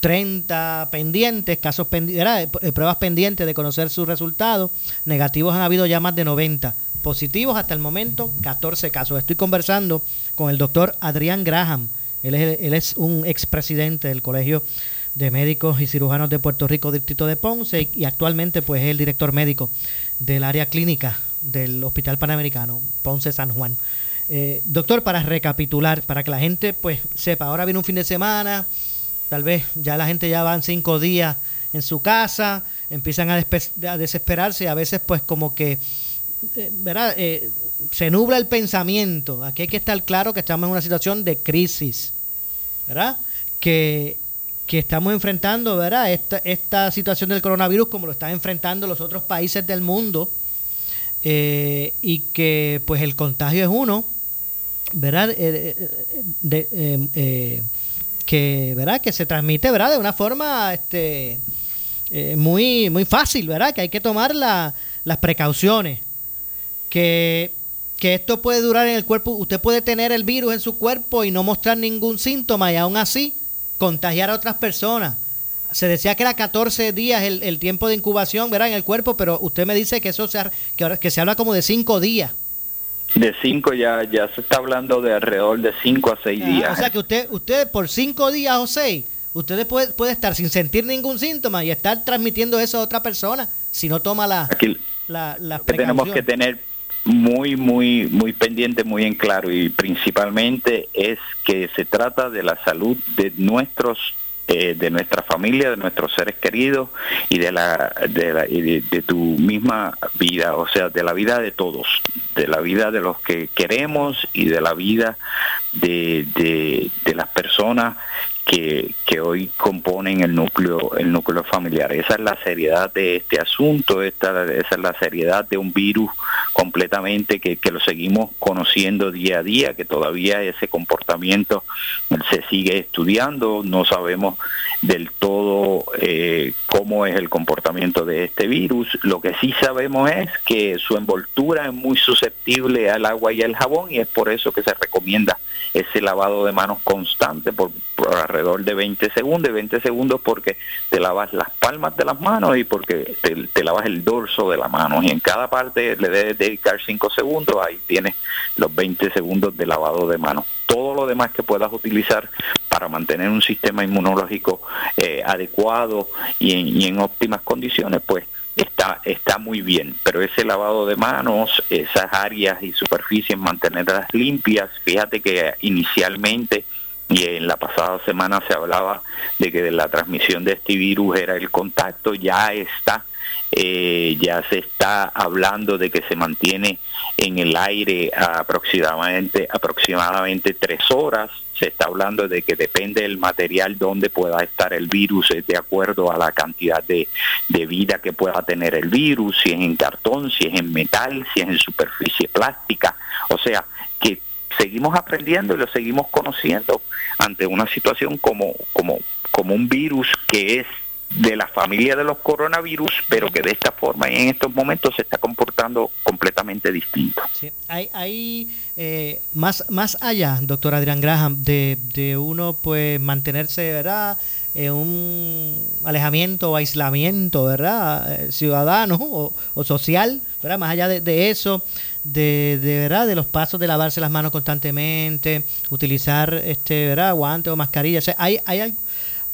30 pendientes, casos pendientes, pruebas pendientes de conocer sus resultados. Negativos han habido ya más de 90. Positivos hasta el momento, 14 casos. Estoy conversando con el doctor Adrián Graham. Él es, él es un expresidente del Colegio de Médicos y Cirujanos de Puerto Rico, Distrito de Ponce, y actualmente pues es el director médico del área clínica del Hospital Panamericano, Ponce San Juan. Eh, doctor, para recapitular, para que la gente pues sepa, ahora viene un fin de semana, tal vez ya la gente ya van cinco días en su casa, empiezan a, a desesperarse y a veces pues como que, eh, ¿verdad? Eh, se nubla el pensamiento. Aquí hay que estar claro que estamos en una situación de crisis, ¿verdad? Que, que estamos enfrentando, ¿verdad? Esta, esta situación del coronavirus como lo están enfrentando los otros países del mundo eh, y que pues el contagio es uno, ¿verdad? Eh, eh, eh, eh, que, ¿verdad? Que se transmite, ¿verdad? De una forma este, eh, muy, muy fácil, ¿verdad? Que hay que tomar la- las precauciones. Que, que esto puede durar en el cuerpo. Usted puede tener el virus en su cuerpo y no mostrar ningún síntoma y aún así contagiar a otras personas. Se decía que era 14 días el, el tiempo de incubación, ¿verdad? En el cuerpo, pero usted me dice que eso se, que, ahora- que se habla como de 5 días. De 5 ya, ya se está hablando de alrededor de 5 a 6 Ah, días. O sea que usted, usted por 5 días o 6, usted puede, puede estar sin sentir ningún síntoma y estar transmitiendo eso a otra persona si no toma la, Aquí la, las que tenemos que tener muy, muy, muy pendiente, muy en claro y principalmente es que se trata de la salud de nuestros eh, de nuestra familia, de nuestros seres queridos y de la, de, la- de, de tu misma vida, o sea, de la vida de todos, de la vida de los que queremos y de la vida de, de, de las personas que, que hoy componen el núcleo el núcleo familiar. Esa es la seriedad de este asunto, esta, esa es la seriedad de un virus completamente que, que lo seguimos conociendo día a día, que todavía ese comportamiento se sigue estudiando, no sabemos del todo eh, cómo es el comportamiento de este virus. Lo que sí sabemos es que su envoltura es muy susceptible al agua y al jabón y es por eso que se recomienda ese lavado de manos constante por, alrededor de 20 segundos, y 20 segundos porque te lavas las palmas de las manos y porque te, te lavas el dorso de la mano y en cada parte le debes dedicar 5 segundos, ahí tienes los 20 segundos de lavado de manos. Todo lo demás que puedas utilizar para mantener un sistema inmunológico eh, adecuado y en, y en óptimas condiciones, pues está está muy bien, pero ese lavado de manos, esas áreas y superficies mantenerlas limpias, fíjate que inicialmente y en la pasada semana se hablaba de que de la transmisión de este virus era el contacto, ya está eh, ya se está hablando de que se mantiene en el aire aproximadamente aproximadamente tres horas. Se está hablando de que depende del material donde pueda estar el virus de acuerdo a la cantidad de, de vida que pueda tener el virus si es en cartón si es en metal si es en superficie plástica. O sea que seguimos aprendiendo y lo seguimos conociendo ante una situación como como como un virus que es de la familia de los coronavirus, pero que de esta forma y en estos momentos se está comportando completamente distinto. Sí. Hay, eh, más, más allá, doctor Adrián Graham, de, de uno pues mantenerse, ¿verdad? eh, un alejamiento o aislamiento, ¿verdad? Eh, ciudadano o, o social, ¿verdad? Más allá de eso, de, de, ¿verdad? de los pasos de lavarse las manos constantemente, utilizar este, ¿verdad? guantes o mascarillas. O sea, hay, hay al-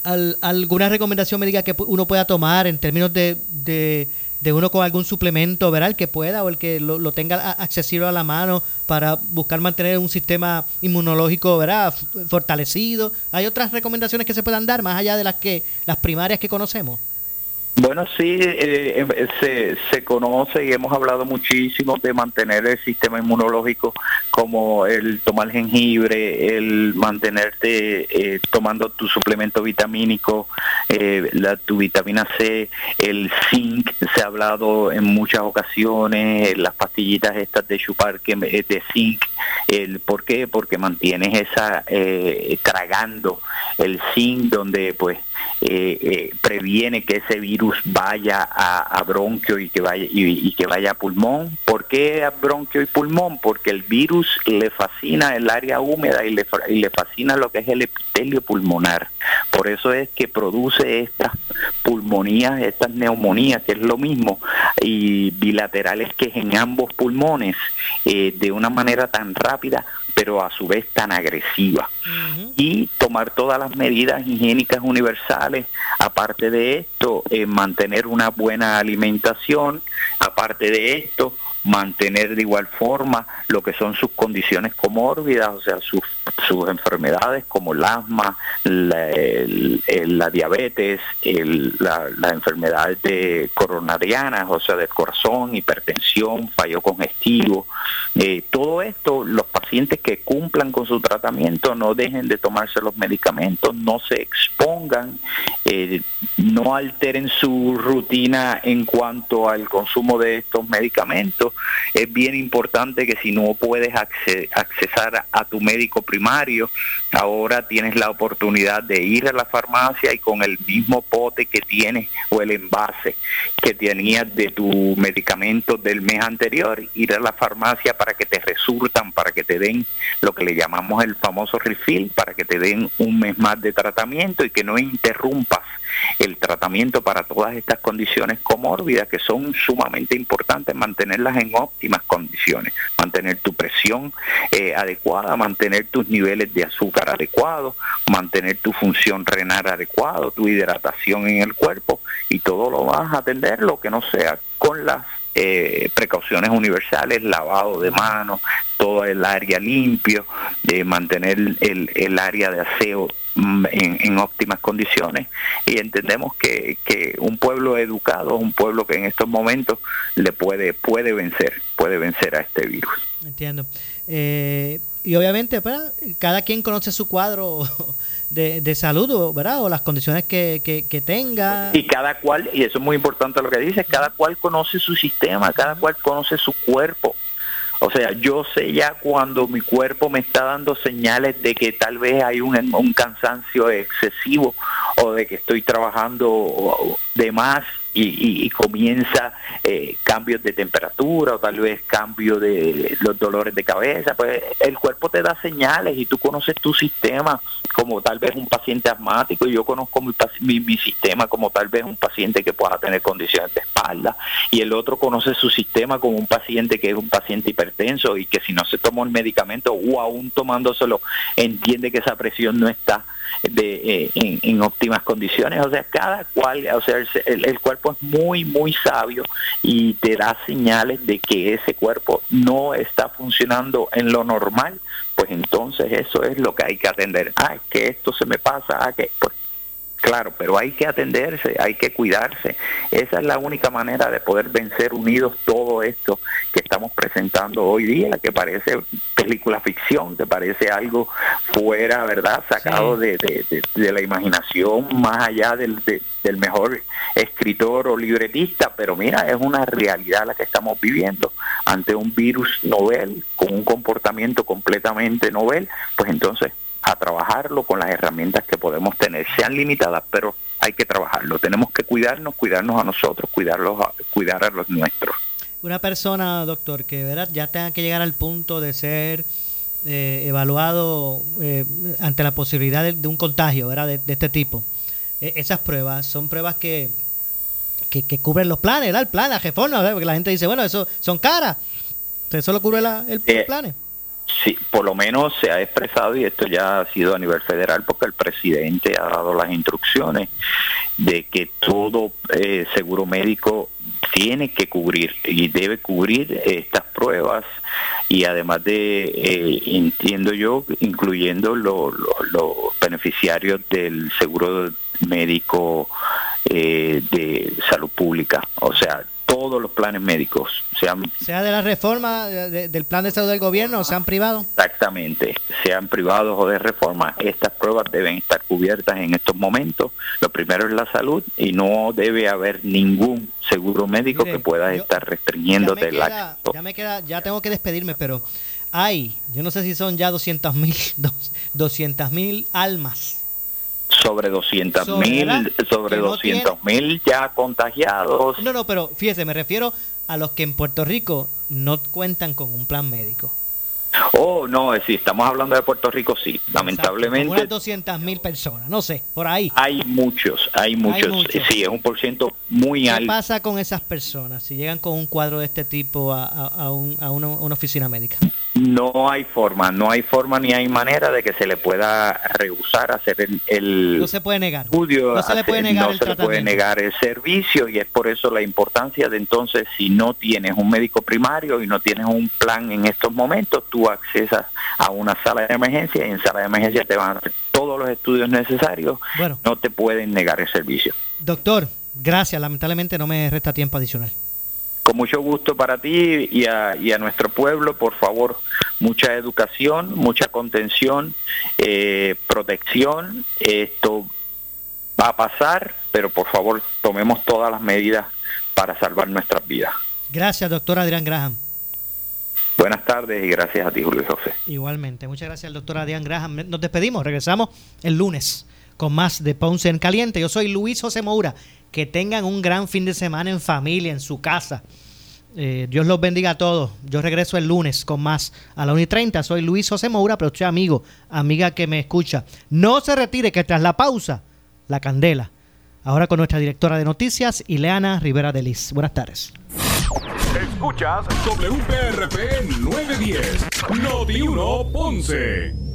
al- alguna recomendación médica que uno pueda tomar en términos de, de, de uno con algún suplemento, ¿verdad? El que pueda o el que lo, lo tenga accesible a la mano para buscar mantener un sistema inmunológico, ¿verdad? Fortalecido. Hay otras recomendaciones que se puedan dar más allá de las que las primarias que conocemos. Bueno, sí, eh, eh, se, se conoce y hemos hablado muchísimo de mantener el sistema inmunológico como el tomar jengibre, el mantenerte eh, tomando tu suplemento vitamínico, eh, la, tu vitamina C, el zinc, se ha hablado en muchas ocasiones, las pastillitas estas de chupar que eh, de zinc, el, ¿por qué? Porque mantienes esa, eh, tragando el zinc donde pues eh, eh, previene que ese virus vaya a, bronquio y que vaya y, que vaya a pulmón. ¿Por qué a bronquio y pulmón? Porque el virus le fascina el área húmeda y le, y le fascina lo que es el epitelio pulmonar. Por eso es que produce estas pulmonías, estas neumonías, que es lo mismo, y bilaterales que es en ambos pulmones, eh, de una manera tan rápida, pero a su vez tan agresiva y tomar todas las medidas higiénicas universales. Aparte de esto, eh, mantener una buena alimentación. Aparte de esto, mantener de igual forma lo que son sus condiciones comórbidas, o sea, sus, sus enfermedades como el asma, la, diabetes, el- la, las enfermedades de coronarianas, o sea, del corazón, hipertensión, fallo congestivo. Eh, todo esto, los pacientes que cumplan con su tratamiento no dejen de tomarse los medicamentos, no se expongan, eh, no alteren su rutina en cuanto al consumo de estos medicamentos. Es bien importante que si no puedes acce- accesar a tu médico primario, ahora tienes la oportunidad de ir a la farmacia y con el mismo pote que tienes o el envase que tenías de tu medicamento del mes anterior, ir a la farmacia para que te resurtan, para que te den lo que le llamamos el famoso refill, para que te den un mes más de tratamiento y que no interrumpas el tratamiento para todas estas condiciones comórbidas que son sumamente importantes, mantenerlas en óptimas condiciones, mantener tu presión eh, adecuada, mantener tus niveles de azúcar adecuados, mantener tu función renal adecuada, tu hidratación en el cuerpo y todo lo vas a atender lo que no sea con las eh, precauciones universales, lavado de manos, todo el área limpio, de mantener el, el área de aseo mm, en, en óptimas condiciones y entendemos que, que un pueblo educado un pueblo que en estos momentos le puede puede vencer puede vencer a este virus Entiendo. Eh, y obviamente, cada quien conoce su cuadro de, de salud, ¿verdad? O las condiciones que, que, tenga. y cada cual y eso es muy importante lo que dice cada cual conoce su sistema cada cual conoce su cuerpo o sea, yo sé ya cuando mi cuerpo me está dando señales de que tal vez hay un, un cansancio excesivo o de que estoy trabajando de más y, y- comienza eh, cambios de temperatura o tal vez cambio de los dolores de cabeza, pues el cuerpo te da señales y tú conoces tu sistema como tal vez un paciente asmático y yo conozco mi, mi, mi sistema como tal vez un paciente que pueda tener condiciones de espalda y el otro conoce su sistema como un paciente que es un paciente hipertenso y que si no se tomó el medicamento o aún tomándoselo entiende que esa presión no está de, eh, en, óptimas condiciones. O sea, cada cual, o sea, el, el- el cuerpo es muy, muy sabio y te da señales de que ese cuerpo no está funcionando en lo normal, pues entonces eso es lo que hay que atender. Ah, es que esto se me pasa, ah, que pues Claro, pero hay que atenderse, hay que cuidarse. Esa es la única manera de poder vencer unidos todo esto que estamos presentando hoy día, que parece película ficción, que parece algo fuera, ¿verdad? Sacado de, de- de- de la imaginación, más allá del, de- del mejor escritor o libretista, pero mira, es una realidad la que estamos viviendo ante un virus novel, con un comportamiento completamente novel, pues entonces a trabajarlo con las herramientas que podemos tener, sean limitadas, pero hay que trabajarlo. Tenemos que cuidarnos, cuidarnos a nosotros, cuidarlos a- cuidar a los nuestros. Una persona, doctor, que ¿verdad? ya tenga que llegar al punto de ser eh, evaluado eh, ante la posibilidad de, de un contagio ¿verdad? De, de este tipo. eh, esas pruebas son pruebas que, que, que cubren los planes, ¿verdad? El plan, la reforma, ¿verdad? porque la gente dice, bueno, eso son caras. Eso lo cubre la, el, Eh, plan. Sí, por lo menos se ha expresado y esto ya ha sido a nivel federal porque el presidente ha dado las instrucciones de que todo eh, seguro médico tiene que cubrir y debe cubrir estas pruebas y además de, eh, entiendo yo, incluyendo lo- lo- los beneficiarios del seguro médico eh, de salud pública, o sea, todos los planes médicos, sean Sea de la reforma de- de- del plan de salud del gobierno o sean privados. Exactamente, sean privados o de reforma, estas pruebas deben estar cubiertas en estos momentos. Lo primero es la salud y no debe haber ningún seguro médico Mire, que pueda yo- estar restringiéndote el acceso. ya me queda, ya tengo que despedirme, pero hay, yo no sé si son ya 200 mil, 200 mil almas. Sobre 200 Sobre, mil, sobre Que no 200 mil ya contagiados. No, no, pero fíjese, me refiero a los que en Puerto Rico no cuentan con un plan médico. Oh, no, si estamos hablando de Puerto Rico, sí. Lamentablemente unas 200 mil personas, no sé, por ahí. hay muchos, hay muchos. muchos. Sí, es un por ciento muy ¿Qué alto. pasa con esas personas si llegan con un cuadro de este tipo a, a- a un- a una, una oficina médica? No hay forma, no hay forma ni hay manera de que se le pueda rehusar hacer el, el No se puede negar. estudio, No se le puede hacer- negar no el se le puede negar el servicio y es por eso la importancia de entonces si no tienes un médico primario y no tienes un plan en estos momentos, tú accesas a una sala de emergencia y en sala de emergencia te van a hacer todos los estudios necesarios, Bueno. no te pueden negar el servicio. Doctor, gracias. Lamentablemente no me resta tiempo adicional. Con mucho gusto para ti y a, y a nuestro pueblo, por favor, mucha educación, mucha contención, eh, protección. Esto va a pasar, pero por favor tomemos todas las medidas para salvar nuestras vidas. Gracias, doctor Adrián Graham. Buenas tardes y gracias a ti, Julio José. Igualmente. Muchas gracias al doctor Adrián Graham. Nos despedimos. Regresamos el lunes con más de Ponce en Caliente. Yo soy Luis José Moura. Que tengan un gran fin de semana en familia, en su casa. Eh, Dios los bendiga a todos. Yo regreso el lunes con más a la 1 y 30. Soy Luis José Moura, pero usted amigo, amiga que me escucha. No se retire que tras la pausa, la candela. Ahora con nuestra directora de noticias, Ileana Rivera de Liz. Buenas tardes. Escuchas WPRP 910, Noti 1 Ponce.